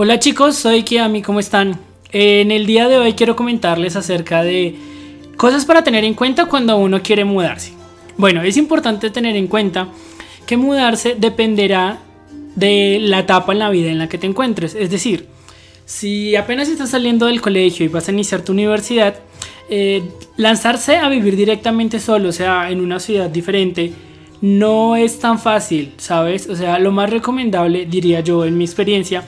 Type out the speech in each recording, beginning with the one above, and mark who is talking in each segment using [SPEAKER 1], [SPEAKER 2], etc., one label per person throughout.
[SPEAKER 1] Hola chicos, soy Kiami, ¿cómo están? En el día de hoy quiero comentarles acerca de cosas para tener en cuenta cuando uno quiere mudarse. Bueno, es importante tener en cuenta que mudarse dependerá de la etapa en la vida en la que te encuentres. Es decir, si apenas estás saliendo del colegio y vas a iniciar tu universidad, eh, lanzarse a vivir directamente solo, o sea, en una ciudad diferente, no es tan fácil, ¿sabes? O sea, lo más recomendable, diría yo en mi experiencia,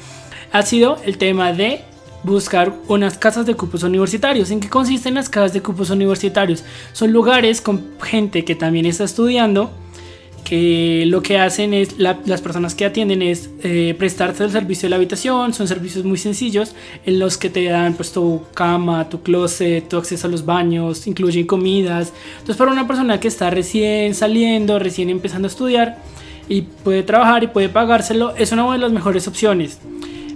[SPEAKER 1] ha sido el tema de buscar unas casas de cupos universitarios. ¿En qué consisten las casas de cupos universitarios? Son lugares con gente que también está estudiando, que lo que hacen es, las personas que atienden es eh, prestarte el servicio de la habitación, son servicios muy sencillos en los que te dan pues tu cama, tu closet, tu acceso a los baños, incluyen comidas. Entonces para una persona que está recién saliendo, recién empezando a estudiar y puede trabajar y puede pagárselo, es una de las mejores opciones.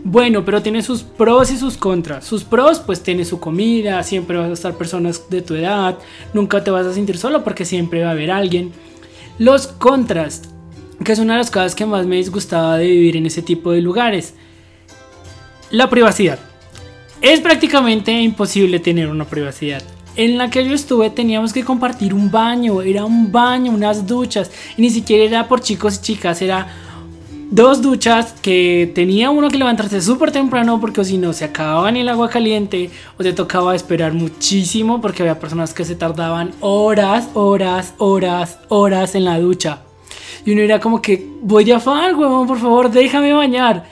[SPEAKER 1] Bueno, pero tiene sus pros y sus contras. Sus pros, pues tiene su comida, siempre vas a estar personas de tu edad, nunca te vas a sentir solo porque siempre va a haber alguien. Los contras, que es una de las cosas que más me disgustaba de vivir en ese tipo de lugares. La privacidad. Es prácticamente imposible tener una privacidad. En la que yo estuve teníamos que compartir un baño, era un baño, unas duchas, y ni siquiera era por chicos y chicas, era dos duchas que tenía uno que levantarse súper temprano porque si no se acababa en el agua caliente o te tocaba esperar muchísimo porque había personas que se tardaban horas, horas, horas, horas en la ducha. Y uno era como que voy a afán, huevón, por favor, déjame bañar.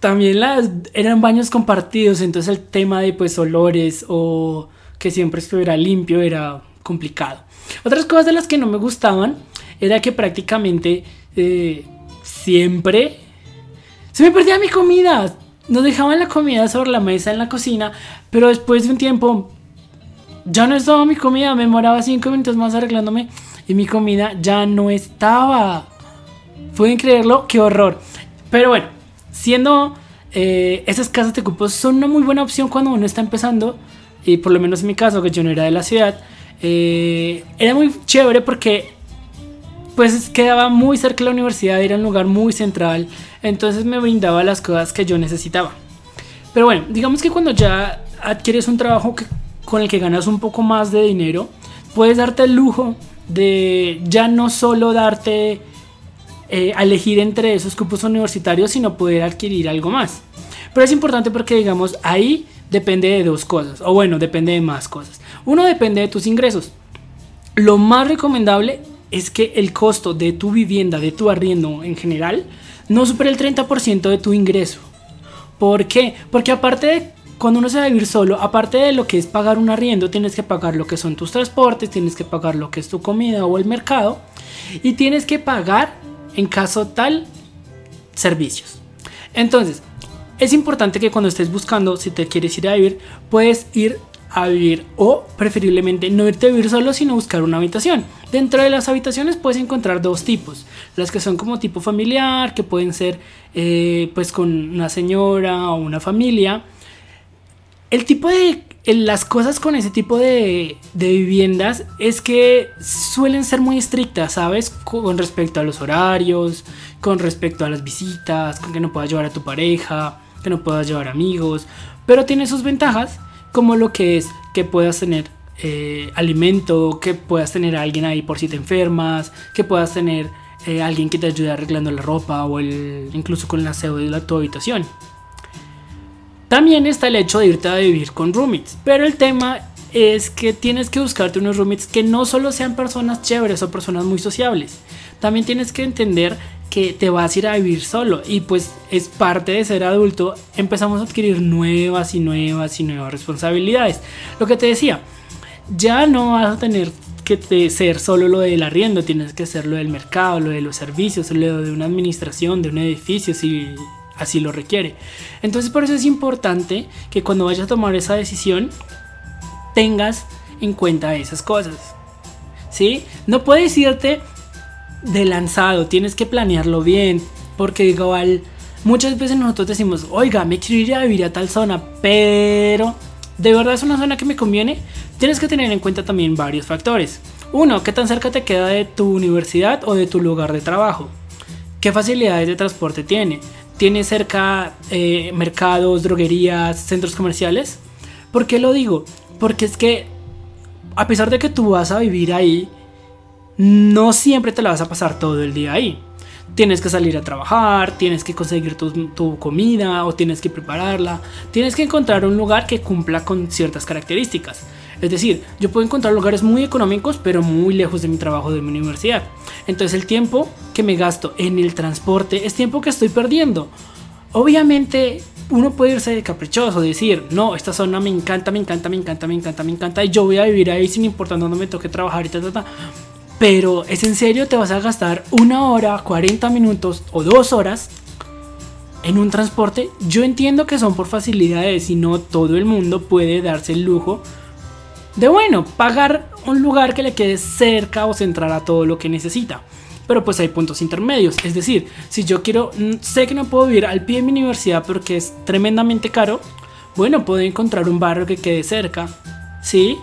[SPEAKER 1] También las, eran baños compartidos, entonces el tema de pues olores o que siempre estuviera limpio era complicado. Otras cosas de las que no me gustaban era que prácticamente eh, siempre se me perdía mi comida. Nos dejaban la comida sobre la mesa en la cocina, pero después de un tiempo ya no estaba mi comida. Me demoraba cinco minutos más arreglándome y mi comida ya no estaba. Pueden creerlo, qué horror. Pero bueno, siendo eh, esas casas de cupos son una muy buena opción cuando uno está empezando, y por lo menos en mi caso, que yo no era de la ciudad, eh, era muy chévere porque pues quedaba muy cerca de la universidad, era un lugar muy central, entonces me brindaba las cosas que yo necesitaba. Pero bueno, digamos que cuando ya adquieres un trabajo con el que ganas un poco más de dinero, puedes darte el lujo de ya no solo darte eh, elegir entre esos cupos universitarios, sino poder adquirir algo más. Pero es importante porque digamos ahí depende de dos cosas, o bueno, depende de más cosas. Uno depende de tus ingresos. Lo más recomendable es que el costo de tu vivienda, de tu arriendo en general, no supera el 30% de tu ingreso. ¿Por qué? Porque aparte de cuando uno se va a vivir solo, aparte de lo que es pagar un arriendo, tienes que pagar lo que son tus transportes, tienes que pagar lo que es tu comida o el mercado y tienes que pagar en caso tal servicios. Entonces, es importante que cuando estés buscando si te quieres ir a vivir, puedes ir a vivir o preferiblemente no irte a vivir solo sino buscar una habitación. Dentro de las habitaciones puedes encontrar dos tipos, las que son como tipo familiar, que pueden ser eh, pues con una señora o una familia. El tipo de las cosas con ese tipo de, de, viviendas es que suelen ser muy estrictas, ¿sabes? Con respecto a los horarios, con respecto a las visitas, con que no puedas llevar a tu pareja, que no puedas llevar amigos, pero tiene sus ventajas como lo que es que puedas tener eh, alimento, que puedas tener a alguien ahí por si te enfermas, que puedas tener eh, alguien que te ayude arreglando la ropa o incluso con el aseo de la, tu habitación. También está el hecho de irte a vivir con roommates, pero el tema es que tienes que buscarte unos roommates que no solo sean personas chéveres o personas muy sociables. También tienes que entender que te vas a ir a vivir solo y pues es parte de ser adulto, empezamos a adquirir nuevas y nuevas y nuevas responsabilidades. Lo que te decía, ya no vas a tener que ser solo lo del arriendo, tienes que ser lo del mercado, lo de los servicios, lo de una administración, de un edificio, si así lo requiere. Entonces por eso es importante que cuando vayas a tomar esa decisión tengas en cuenta esas cosas. ¿Sí? No puedes irte de lanzado, tienes que planearlo bien, porque igual muchas veces nosotros decimos, oiga, me quiero ir a vivir a tal zona, pero de verdad es una zona que me conviene, tienes que tener en cuenta también varios factores. Uno, qué tan cerca te queda de tu universidad o de tu lugar de trabajo. ¿Qué facilidades de transporte tiene? tiene cerca eh, mercados, droguerías, centros comerciales. ¿Por qué lo digo? Porque es que a pesar de que tú vas a vivir ahí, no siempre te la vas a pasar todo el día ahí. Tienes que salir a trabajar, tienes que conseguir tu, comida o tienes que prepararla. Tienes que encontrar un lugar que cumpla con ciertas características. Es decir, yo puedo encontrar lugares muy económicos pero muy lejos de mi trabajo de mi universidad. Entonces el tiempo que me gasto en el transporte es tiempo que estoy perdiendo. Obviamente uno puede irse caprichoso, decir, no, esta zona me encanta, me encanta, me encanta, me encanta, me encanta y yo voy a vivir ahí sin importar dónde me toque trabajar y tal, tal, tal. Pero es en serio, te vas a gastar una hora, 40 minutos o dos horas en un transporte. Yo entiendo que son por facilidades y no todo el mundo puede darse el lujo de, bueno, pagar un lugar que le quede cerca o centrar a todo lo que necesita. Pero pues hay puntos intermedios. Es decir, si yo quiero, mm, sé que no puedo vivir al pie de mi universidad porque es tremendamente caro, bueno, puedo encontrar un barrio que quede cerca. ¿Sí?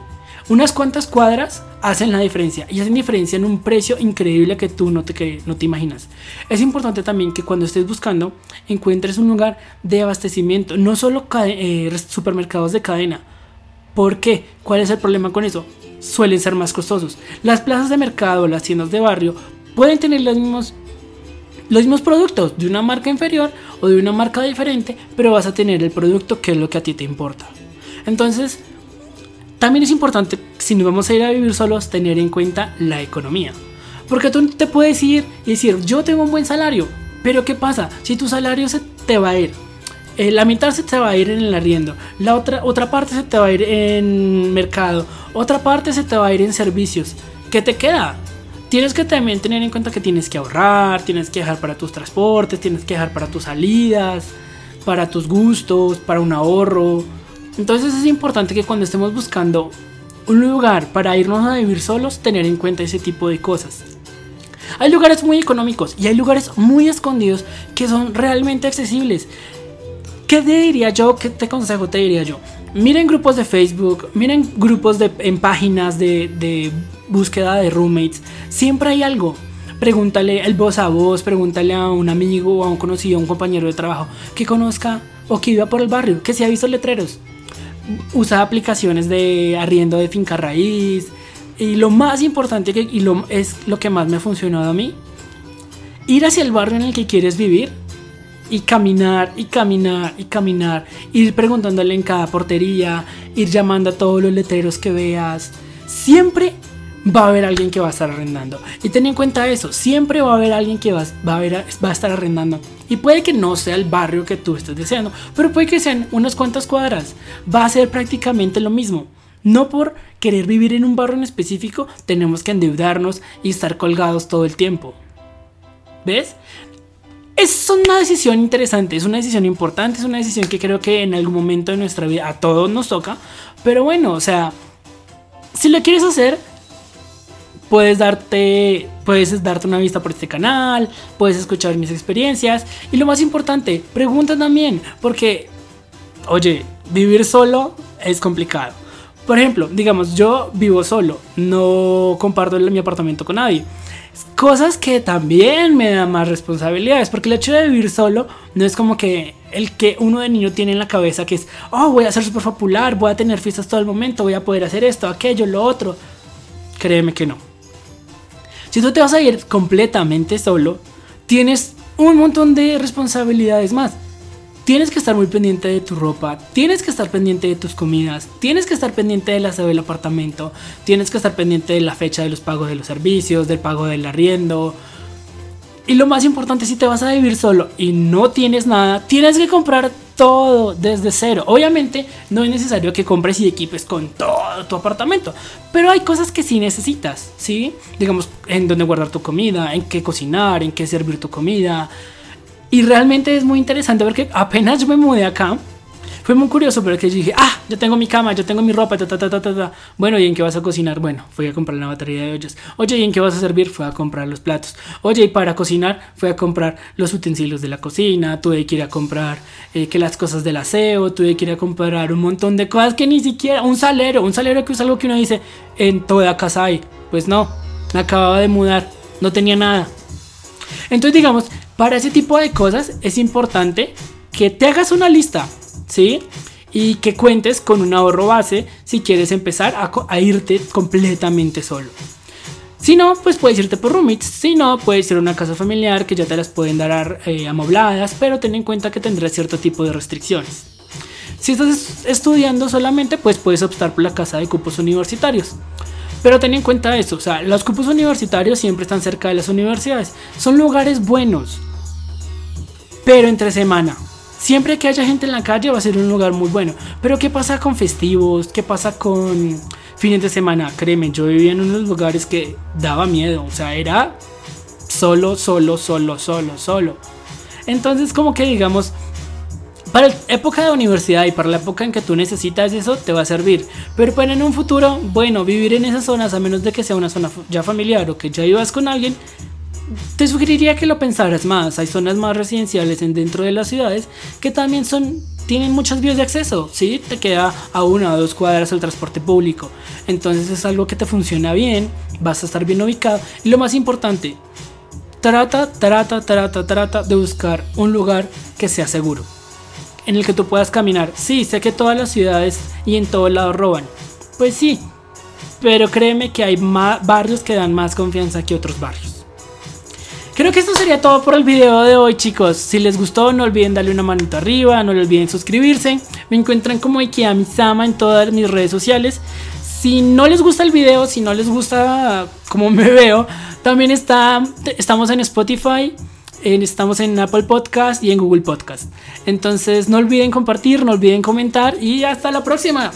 [SPEAKER 1] Unas cuantas cuadras hacen la diferencia y hacen diferencia en un precio increíble que tú no te, no te imaginas. Es importante también que cuando estés buscando encuentres un lugar de abastecimiento, no solo eh, supermercados de cadena. ¿Por qué? ¿Cuál es el problema con eso? Suelen ser más costosos. Las plazas de mercado, las tiendas de barrio pueden tener los mismos los mismos productos de una marca inferior o de una marca diferente, pero vas a tener el producto que es lo que a ti te importa. Entonces, también es importante, si nos vamos a ir a vivir solos, tener en cuenta la economía. Porque tú te puedes ir y decir, yo tengo un buen salario, pero ¿qué pasa? Si tu salario se te va a ir, eh, la mitad se te va a ir en el arriendo, la otra, otra parte se te va a ir en mercado, otra parte se te va a ir en servicios. ¿Qué te queda? Tienes que también tener en cuenta que tienes que ahorrar, tienes que dejar para tus transportes, tienes que dejar para tus salidas, para tus gustos, para un ahorro. Entonces es importante que cuando estemos buscando un lugar para irnos a vivir solos, tener en cuenta ese tipo de cosas. Hay lugares muy económicos y hay lugares muy escondidos que son realmente accesibles. ¿Qué te diría yo? ¿Qué te consejo te diría yo? Miren grupos de Facebook, miren grupos de, en páginas de, de búsqueda de roommates. Siempre hay algo. Pregúntale el voz a voz, pregúntale a un amigo, a un conocido, a un compañero de trabajo que conozca o que viva por el barrio, que se ha visto letreros usa aplicaciones de arriendo de finca raíz. Y lo más importante que, y lo, es lo que más me ha funcionado a mí, ir hacia el barrio en el que quieres vivir y caminar y caminar y caminar, ir preguntándole en cada portería, ir llamando a todos los letreros que veas. Siempre va a haber alguien que va a estar arrendando. Y ten en cuenta eso, siempre va a haber alguien que va, a, va a estar arrendando. Y puede que no sea el barrio que tú estés deseando, pero puede que sean unas cuantas cuadras. Va a ser prácticamente lo mismo. No por querer vivir en un barrio en específico tenemos que endeudarnos y estar colgados todo el tiempo. ¿Ves? Es una decisión interesante, es una decisión importante, es una decisión que creo que en algún momento de nuestra vida a todos nos toca. Pero bueno, o sea, si lo quieres hacer, puedes darte, puedes darte una vista por este canal, puedes escuchar mis experiencias y lo más importante, pregunta también, porque, oye, vivir solo es complicado. Por ejemplo, digamos, yo vivo solo, no comparto mi apartamento con nadie. Cosas que también me dan más responsabilidades, porque el hecho de vivir solo no es como que el que uno de niño tiene en la cabeza que es, oh, voy a ser súper popular, voy a tener fiestas todo el momento, voy a poder hacer esto, aquello, lo otro. Créeme que no. Si tú te vas a ir completamente solo, tienes un montón de responsabilidades más. Tienes que estar muy pendiente de tu ropa, tienes que estar pendiente de tus comidas, tienes que estar pendiente de la del apartamento, tienes que estar pendiente de la fecha de los pagos de los servicios, del pago del arriendo. Y lo más importante, si te vas a vivir solo y no tienes nada, tienes que comprar todo desde cero. Obviamente no es necesario que compres y equipes con todo tu apartamento, pero hay cosas que sí necesitas, ¿sí? Digamos, en dónde guardar tu comida, en qué cocinar, en qué servir tu comida. Y realmente es muy interesante ver que apenas yo me mudé acá, fue muy curioso, pero que yo dije, ah, yo tengo mi cama, yo tengo mi ropa, ta, ta, ta, ta, ta. Bueno, ¿y en qué vas a cocinar? Bueno, fui a comprar una batería de ollas. Oye, ¿y en qué vas a servir? Fui a comprar los platos. Oye, y para cocinar, fui a comprar los utensilios de la cocina, tuve que ir a comprar eh, que las cosas del aseo, tuve que ir a comprar un montón de cosas que ni siquiera, un salero, un salero que es algo que uno dice, en toda casa hay. Pues no, me acababa de mudar, no tenía nada. Entonces digamos, Para ese tipo de cosas es importante que te hagas una lista, ¿sí? Y que cuentes con un ahorro base si quieres empezar a, irte completamente solo. Si no, pues puedes irte por roommates. Si no, puedes ir a una casa familiar que ya te las pueden dar eh, amobladas, pero ten en cuenta que tendrás cierto tipo de restricciones. Si estás estudiando solamente, pues puedes optar por la casa de cupos universitarios. Pero ten en cuenta eso, o sea, los cupos universitarios siempre están cerca de las universidades. Son lugares buenos. Pero entre semana. Siempre que haya gente en la calle va a ser un lugar muy bueno. Pero ¿qué pasa con festivos? ¿Qué pasa con fines de semana? Créeme, yo vivía en unos lugares que daba miedo. O sea, era solo, solo, solo, solo, solo. Entonces como que digamos, para la época de universidad y para la época en que tú necesitas eso, te va a servir. Pero para en un futuro, bueno, vivir en esas zonas, a menos de que sea una zona ya familiar o que ya ibas con alguien, te sugeriría que lo pensaras más. Hay zonas más residenciales en dentro de las ciudades que también son tienen muchas vías de acceso, ¿sí? Te queda a una o dos cuadras el transporte público. Entonces es algo que te funciona bien, vas a estar bien ubicado. Y lo más importante, trata, trata, trata, trata de buscar un lugar que sea seguro en el que tú puedas caminar. Sí, sé que todas las ciudades y en todos lados roban. Pues sí, pero créeme que hay barrios que dan más confianza que otros barrios. Creo que esto sería todo por el video de hoy chicos. Si les gustó no olviden darle una manita arriba, no olviden suscribirse. Me encuentran como Sama en todas mis redes sociales. Si no les gusta el video, si no les gusta cómo me veo, también está, estamos en Spotify estamos en Apple Podcast y en Google Podcast. Entonces no olviden compartir, no olviden comentar y hasta la próxima.